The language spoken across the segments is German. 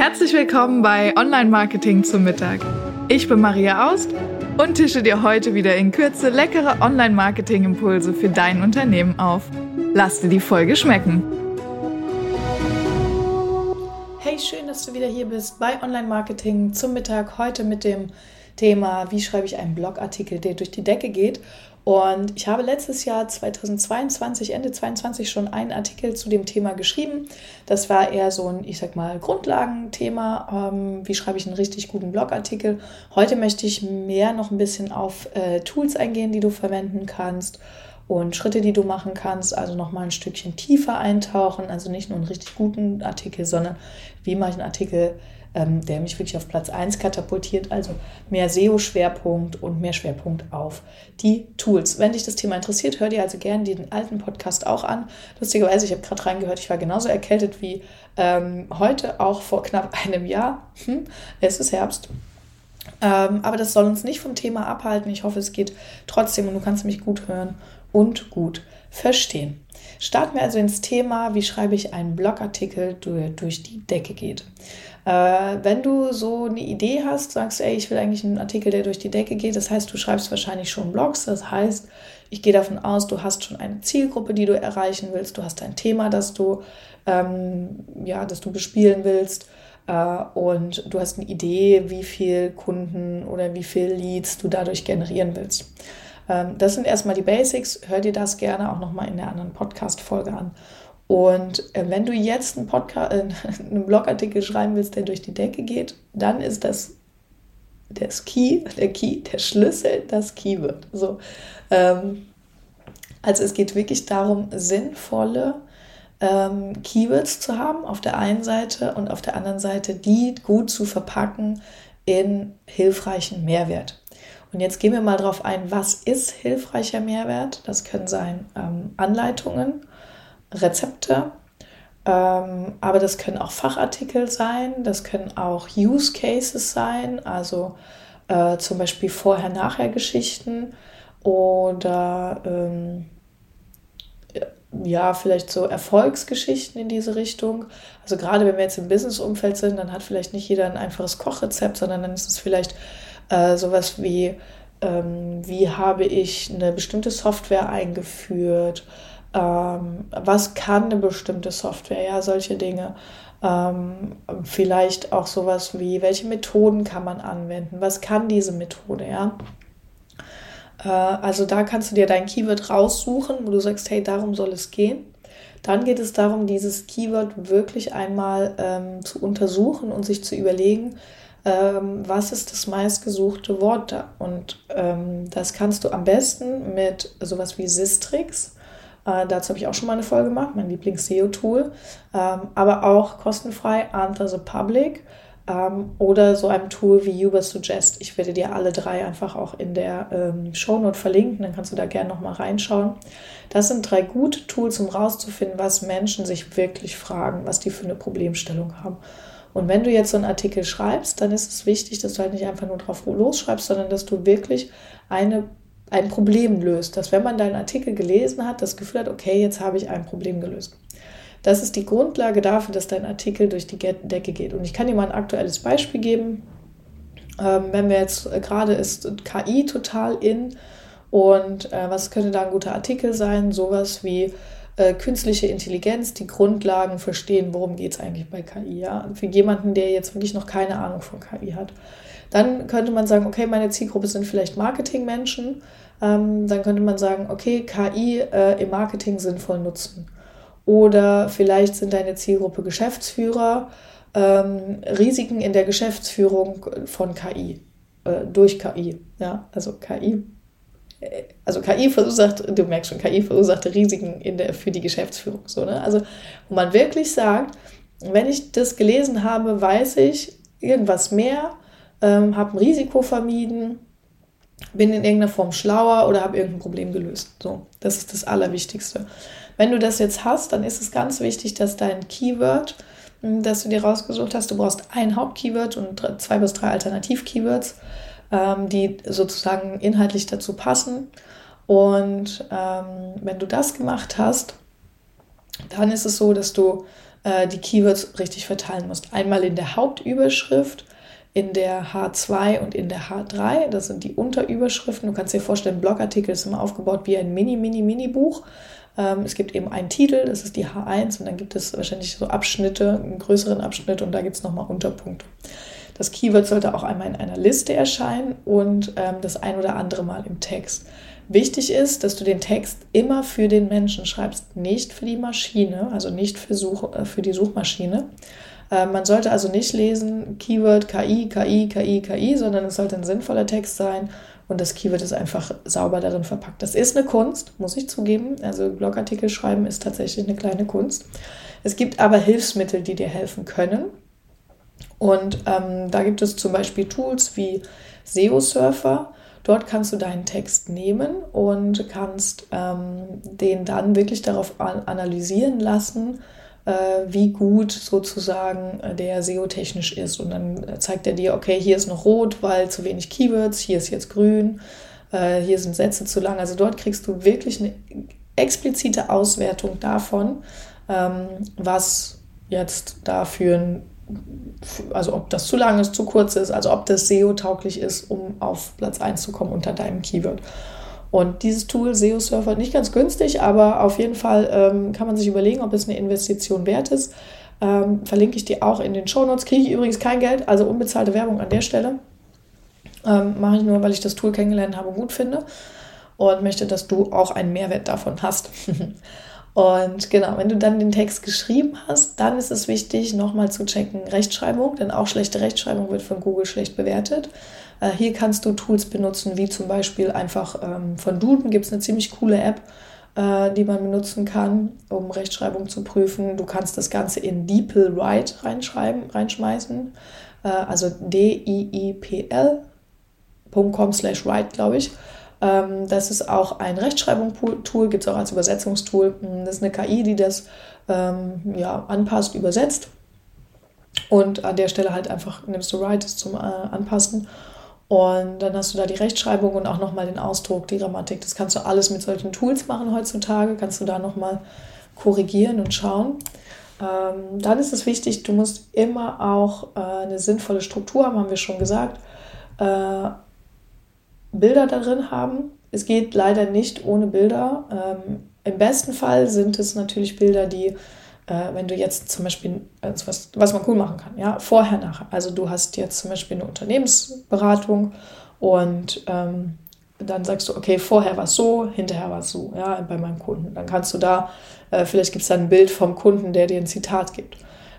Herzlich willkommen bei Online Marketing zum Mittag. Ich bin Maria Aust und tische dir heute wieder in Kürze leckere Online Marketing Impulse für dein Unternehmen auf. Lass dir die Folge schmecken. Hey, schön, dass du wieder hier bist bei Online Marketing zum Mittag. Heute mit dem Thema, wie schreibe ich einen Blogartikel, der durch die Decke geht. Und ich habe letztes Jahr 2022, Ende 2022 schon einen Artikel zu dem Thema geschrieben. Das war eher so ein, ich sag mal, Grundlagenthema. Ähm, wie schreibe ich einen richtig guten Blogartikel? Heute möchte ich mehr noch ein bisschen auf äh, Tools eingehen, die du verwenden kannst und Schritte, die du machen kannst. Also nochmal ein Stückchen tiefer eintauchen. Also nicht nur einen richtig guten Artikel, sondern wie mache ich einen Artikel ähm, der mich wirklich auf Platz 1 katapultiert. Also mehr SEO-Schwerpunkt und mehr Schwerpunkt auf die Tools. Wenn dich das Thema interessiert, hör dir also gerne den alten Podcast auch an. Lustigerweise, ich habe gerade reingehört, ich war genauso erkältet wie ähm, heute, auch vor knapp einem Jahr. Hm, es ist Herbst. Ähm, aber das soll uns nicht vom Thema abhalten. Ich hoffe, es geht trotzdem und du kannst mich gut hören und gut verstehen. Starten wir also ins Thema, wie schreibe ich einen Blogartikel, der durch die Decke geht. Äh, wenn du so eine Idee hast, sagst, ey, ich will eigentlich einen Artikel, der durch die Decke geht, das heißt, du schreibst wahrscheinlich schon Blogs, das heißt, ich gehe davon aus, du hast schon eine Zielgruppe, die du erreichen willst, du hast ein Thema, das du, ähm, ja, das du bespielen willst äh, und du hast eine Idee, wie viel Kunden oder wie viel Leads du dadurch generieren willst. Ähm, das sind erstmal die Basics. Hör dir das gerne auch nochmal in der anderen Podcast-Folge an. Und äh, wenn du jetzt einen, Podcast, äh, einen Blogartikel schreiben willst, der durch die Decke geht, dann ist das das Key, der Key, der Schlüssel, das Keyword. So, ähm, also es geht wirklich darum, sinnvolle ähm, Keywords zu haben auf der einen Seite und auf der anderen Seite die gut zu verpacken in hilfreichen Mehrwert. Und jetzt gehen wir mal darauf ein, was ist hilfreicher Mehrwert? Das können sein ähm, Anleitungen Rezepte, ähm, aber das können auch Fachartikel sein, das können auch Use Cases sein, also äh, zum Beispiel Vorher-Nachher-Geschichten oder ähm, ja, vielleicht so Erfolgsgeschichten in diese Richtung. Also gerade wenn wir jetzt im Business-Umfeld sind, dann hat vielleicht nicht jeder ein einfaches Kochrezept, sondern dann ist es vielleicht äh, sowas wie, ähm, wie habe ich eine bestimmte Software eingeführt ähm, was kann eine bestimmte Software, ja, solche Dinge. Ähm, vielleicht auch sowas wie, welche Methoden kann man anwenden, was kann diese Methode, ja. Äh, also da kannst du dir dein Keyword raussuchen, wo du sagst, hey, darum soll es gehen. Dann geht es darum, dieses Keyword wirklich einmal ähm, zu untersuchen und sich zu überlegen, ähm, was ist das meistgesuchte Wort da. Und ähm, das kannst du am besten mit sowas wie Sistrix äh, dazu habe ich auch schon mal eine Folge gemacht, mein Lieblings-SEO-Tool. Ähm, aber auch kostenfrei Answer the Public ähm, oder so einem Tool wie Ubersuggest. Ich werde dir alle drei einfach auch in der ähm, Shownote verlinken, dann kannst du da gerne nochmal reinschauen. Das sind drei gute Tools, um rauszufinden, was Menschen sich wirklich fragen, was die für eine Problemstellung haben. Und wenn du jetzt so einen Artikel schreibst, dann ist es wichtig, dass du halt nicht einfach nur drauf losschreibst, sondern dass du wirklich eine ein Problem löst. Dass wenn man deinen Artikel gelesen hat, das Gefühl hat, okay, jetzt habe ich ein Problem gelöst. Das ist die Grundlage dafür, dass dein Artikel durch die Decke geht. Und ich kann dir mal ein aktuelles Beispiel geben. Ähm, wenn wir jetzt äh, gerade ist KI total in und äh, was könnte da ein guter Artikel sein? Sowas wie äh, künstliche Intelligenz, die Grundlagen verstehen, worum geht es eigentlich bei KI. Ja? Für jemanden, der jetzt wirklich noch keine Ahnung von KI hat. Dann könnte man sagen, okay, meine Zielgruppe sind vielleicht Marketingmenschen. Ähm, dann könnte man sagen, okay, KI äh, im Marketing sinnvoll nutzen. Oder vielleicht sind deine Zielgruppe Geschäftsführer, ähm, Risiken in der Geschäftsführung von KI, äh, durch KI. Ja, also KI. Also KI verursacht, du merkst schon, KI verursacht Risiken in der, für die Geschäftsführung. So, ne? Also, wo man wirklich sagt, wenn ich das gelesen habe, weiß ich irgendwas mehr ähm, habe ein Risiko vermieden, bin in irgendeiner Form schlauer oder habe irgendein Problem gelöst. So, das ist das Allerwichtigste. Wenn du das jetzt hast, dann ist es ganz wichtig, dass dein Keyword, hm, das du dir rausgesucht hast, du brauchst ein Hauptkeyword und zwei bis drei Alternativ-Keywords, ähm, die sozusagen inhaltlich dazu passen. Und ähm, wenn du das gemacht hast, dann ist es so, dass du äh, die Keywords richtig verteilen musst. Einmal in der Hauptüberschrift, in der H2 und in der H3. Das sind die Unterüberschriften. Du kannst dir vorstellen, Blogartikel ist immer aufgebaut wie ein Mini, Mini, Mini-Buch. Ähm, es gibt eben einen Titel, das ist die H1 und dann gibt es wahrscheinlich so Abschnitte, einen größeren Abschnitt und da gibt es nochmal Unterpunkte. Das Keyword sollte auch einmal in einer Liste erscheinen und ähm, das ein oder andere Mal im Text. Wichtig ist, dass du den Text immer für den Menschen schreibst, nicht für die Maschine, also nicht für, Such, äh, für die Suchmaschine. Äh, man sollte also nicht lesen Keyword KI, KI, KI, KI, sondern es sollte ein sinnvoller Text sein und das Keyword ist einfach sauber darin verpackt. Das ist eine Kunst, muss ich zugeben. Also Blogartikel schreiben ist tatsächlich eine kleine Kunst. Es gibt aber Hilfsmittel, die dir helfen können. Und ähm, da gibt es zum Beispiel Tools wie SEO Surfer. Dort kannst du deinen Text nehmen und kannst ähm, den dann wirklich darauf analysieren lassen, äh, wie gut sozusagen äh, der SEO-technisch ist. Und dann zeigt er dir, okay, hier ist noch rot, weil zu wenig Keywords, hier ist jetzt grün, äh, hier sind Sätze zu lang. Also dort kriegst du wirklich eine explizite Auswertung davon, ähm, was jetzt dafür ein also ob das zu lang ist, zu kurz ist, also ob das SEO-tauglich ist, um auf Platz 1 zu kommen unter deinem Keyword. Und dieses Tool, SEO Surfer, nicht ganz günstig, aber auf jeden Fall ähm, kann man sich überlegen, ob es eine Investition wert ist. Ähm, verlinke ich dir auch in den Show Notes. Kriege ich übrigens kein Geld, also unbezahlte Werbung an der Stelle. Ähm, Mache ich nur, weil ich das Tool kennengelernt habe gut finde und möchte, dass du auch einen Mehrwert davon hast. Und genau, wenn du dann den Text geschrieben hast, dann ist es wichtig, nochmal zu checken Rechtschreibung, denn auch schlechte Rechtschreibung wird von Google schlecht bewertet. Äh, hier kannst du Tools benutzen, wie zum Beispiel einfach ähm, von Duden gibt es eine ziemlich coole App, äh, die man benutzen kann, um Rechtschreibung zu prüfen. Du kannst das Ganze in DeepLWrite reinschreiben, reinschmeißen, äh, also D-I-I-P-L.com slash write, glaube ich. Ähm, das ist auch ein Rechtschreibungstool, gibt es auch als Übersetzungstool. Hm, das ist eine KI, die das ähm, ja, anpasst, übersetzt. Und an der Stelle halt einfach nimmst du Write zum äh, Anpassen. Und dann hast du da die Rechtschreibung und auch nochmal den Ausdruck, die Grammatik. Das kannst du alles mit solchen Tools machen heutzutage. Kannst du da nochmal korrigieren und schauen. Ähm, dann ist es wichtig, du musst immer auch äh, eine sinnvolle Struktur haben, haben wir schon gesagt. Äh, Bilder darin haben. Es geht leider nicht ohne Bilder. Ähm, Im besten Fall sind es natürlich Bilder, die, äh, wenn du jetzt zum Beispiel, also was, was man cool machen kann, ja, vorher, nachher. Also du hast jetzt zum Beispiel eine Unternehmensberatung und ähm, dann sagst du, okay, vorher war es so, hinterher war es so, ja, bei meinem Kunden. Dann kannst du da, äh, vielleicht gibt es da ein Bild vom Kunden, der dir ein Zitat gibt.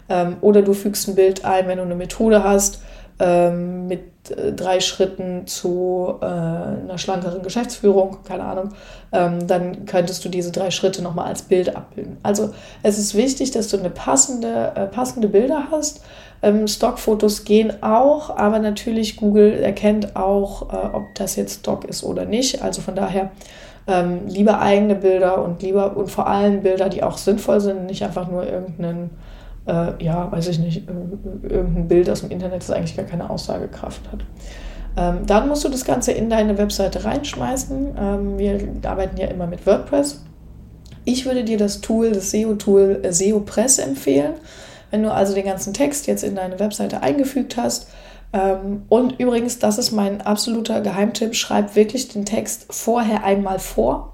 Ähm, oder du fügst ein Bild ein, wenn du eine Methode hast, ähm, mit äh, drei Schritten zu äh, einer schlankeren Geschäftsführung, keine Ahnung, ähm, dann könntest du diese drei Schritte nochmal als Bild abbilden. Also es ist wichtig, dass du eine passende, äh, passende Bilder hast. Ähm, Stockfotos gehen auch, aber natürlich Google erkennt auch, äh, ob das jetzt Stock ist oder nicht. Also von daher ähm, lieber eigene Bilder und lieber und vor allem Bilder, die auch sinnvoll sind, nicht einfach nur irgendeinen äh, ja, weiß ich nicht, irgendein Bild aus dem Internet, das eigentlich gar keine Aussagekraft hat. Ähm, dann musst du das Ganze in deine Webseite reinschmeißen. Ähm, wir arbeiten ja immer mit WordPress. Ich würde dir das Tool, das SEO-Tool äh, SEOpress empfehlen. Wenn du also den ganzen Text jetzt in deine Webseite eingefügt hast, ähm, und übrigens, das ist mein absoluter Geheimtipp, schreib wirklich den Text vorher einmal vor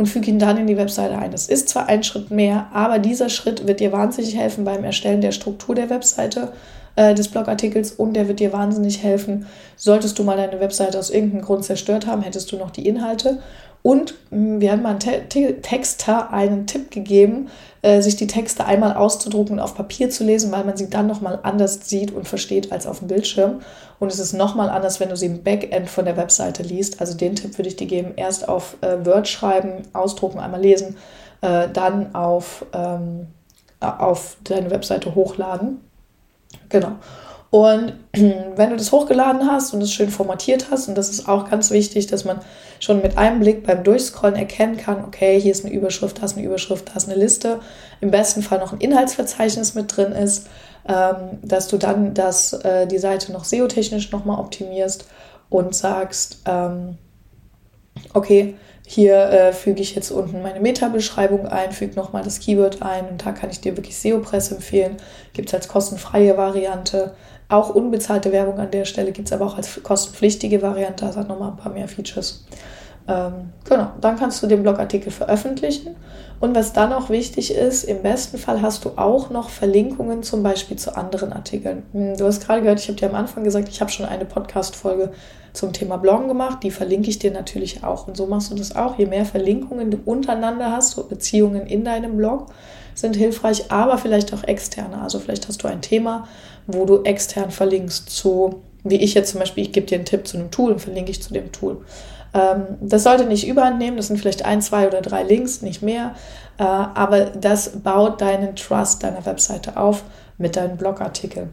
und füge ihn dann in die Webseite ein. Das ist zwar ein Schritt mehr, aber dieser Schritt wird dir wahnsinnig helfen beim Erstellen der Struktur der Webseite, äh, des Blogartikels und der wird dir wahnsinnig helfen. Solltest du mal deine Webseite aus irgendeinem Grund zerstört haben, hättest du noch die Inhalte und hm, wir haben mal einen Texter einen Tipp gegeben, äh, sich die Texte einmal auszudrucken und auf Papier zu lesen, weil man sie dann nochmal anders sieht und versteht als auf dem Bildschirm. Und es ist nochmal anders, wenn du sie im Backend von der Webseite liest. Also den Tipp würde ich dir geben, erst auf äh, Word schreiben, ausdrucken, einmal lesen, äh, dann auf, ähm, auf deine Webseite hochladen. Genau. Und wenn du das hochgeladen hast und es schön formatiert hast, und das ist auch ganz wichtig, dass man schon mit einem Blick beim Durchscrollen erkennen kann, okay, hier ist eine Überschrift, da ist eine Überschrift, da ist eine Liste, im besten Fall noch ein Inhaltsverzeichnis mit drin ist, ähm, dass du dann das, äh, die Seite noch SEO-technisch nochmal optimierst und sagst, ähm, okay, hier äh, füge ich jetzt unten meine Meta-Beschreibung ein, füge nochmal das Keyword ein und da kann ich dir wirklich SEO-Press empfehlen. Gibt es als kostenfreie Variante. Auch unbezahlte Werbung an der Stelle gibt es aber auch als kostenpflichtige Variante. Das hat nochmal ein paar mehr Features. Ähm, genau, dann kannst du den Blogartikel veröffentlichen. Und was dann auch wichtig ist, im besten Fall hast du auch noch Verlinkungen zum Beispiel zu anderen Artikeln. Hm, du hast gerade gehört, ich habe dir am Anfang gesagt, ich habe schon eine Podcast-Folge zum Thema Bloggen gemacht. Die verlinke ich dir natürlich auch. Und so machst du das auch. Je mehr Verlinkungen du untereinander hast, so Beziehungen in deinem Blog, sind hilfreich, aber vielleicht auch externe. Also vielleicht hast du ein Thema, wo du extern verlinkst zu, wie ich jetzt zum Beispiel, ich gebe dir einen Tipp zu einem Tool und verlinke ich zu dem Tool. Ähm, das sollte nicht überhand nehmen, das sind vielleicht ein, zwei oder drei Links, nicht mehr. Äh, aber das baut deinen Trust deiner Webseite auf mit deinen Blogartikeln.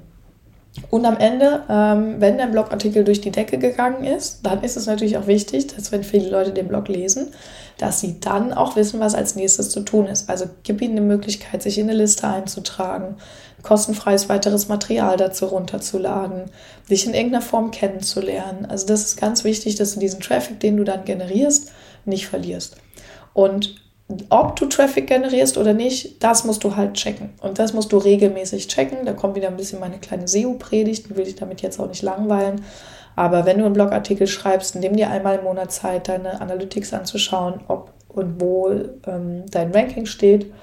Und am Ende, ähm, wenn dein Blogartikel durch die Decke gegangen ist, dann ist es natürlich auch wichtig, dass wenn viele Leute den Blog lesen, dass sie dann auch wissen, was als nächstes zu tun ist. Also gib ihnen eine Möglichkeit, sich in eine Liste einzutragen, kostenfreies weiteres Material dazu runterzuladen, dich in irgendeiner Form kennenzulernen. Also das ist ganz wichtig, dass du diesen Traffic, den du dann generierst, nicht verlierst. Und ob du Traffic generierst oder nicht, das musst du halt checken. Und das musst du regelmäßig checken. Da kommt wieder ein bisschen meine kleine SEO-Predigt, will ich damit jetzt auch nicht langweilen. Aber wenn du einen Blogartikel schreibst, nimm dir einmal im Monat Zeit, deine Analytics anzuschauen, ob und wo ähm, dein Ranking steht.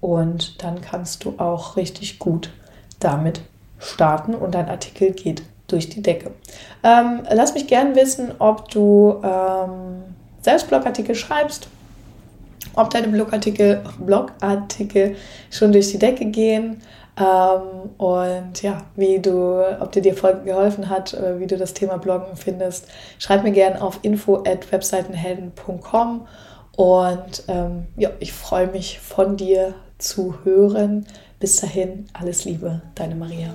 Und dann kannst du auch richtig gut damit starten und dein Artikel geht durch die Decke. Ähm, lass mich gerne wissen, ob du ähm, selbst Blogartikel schreibst ob deine Blogartikel, Blogartikel schon durch die Decke gehen ähm, und ja, wie du, ob dir die Folge geholfen hat, äh, wie du das Thema Bloggen findest. Schreib mir gerne auf info at webseitenhelden.com und ähm, ja, ich freue mich von dir zu hören. Bis dahin, alles Liebe, deine Maria.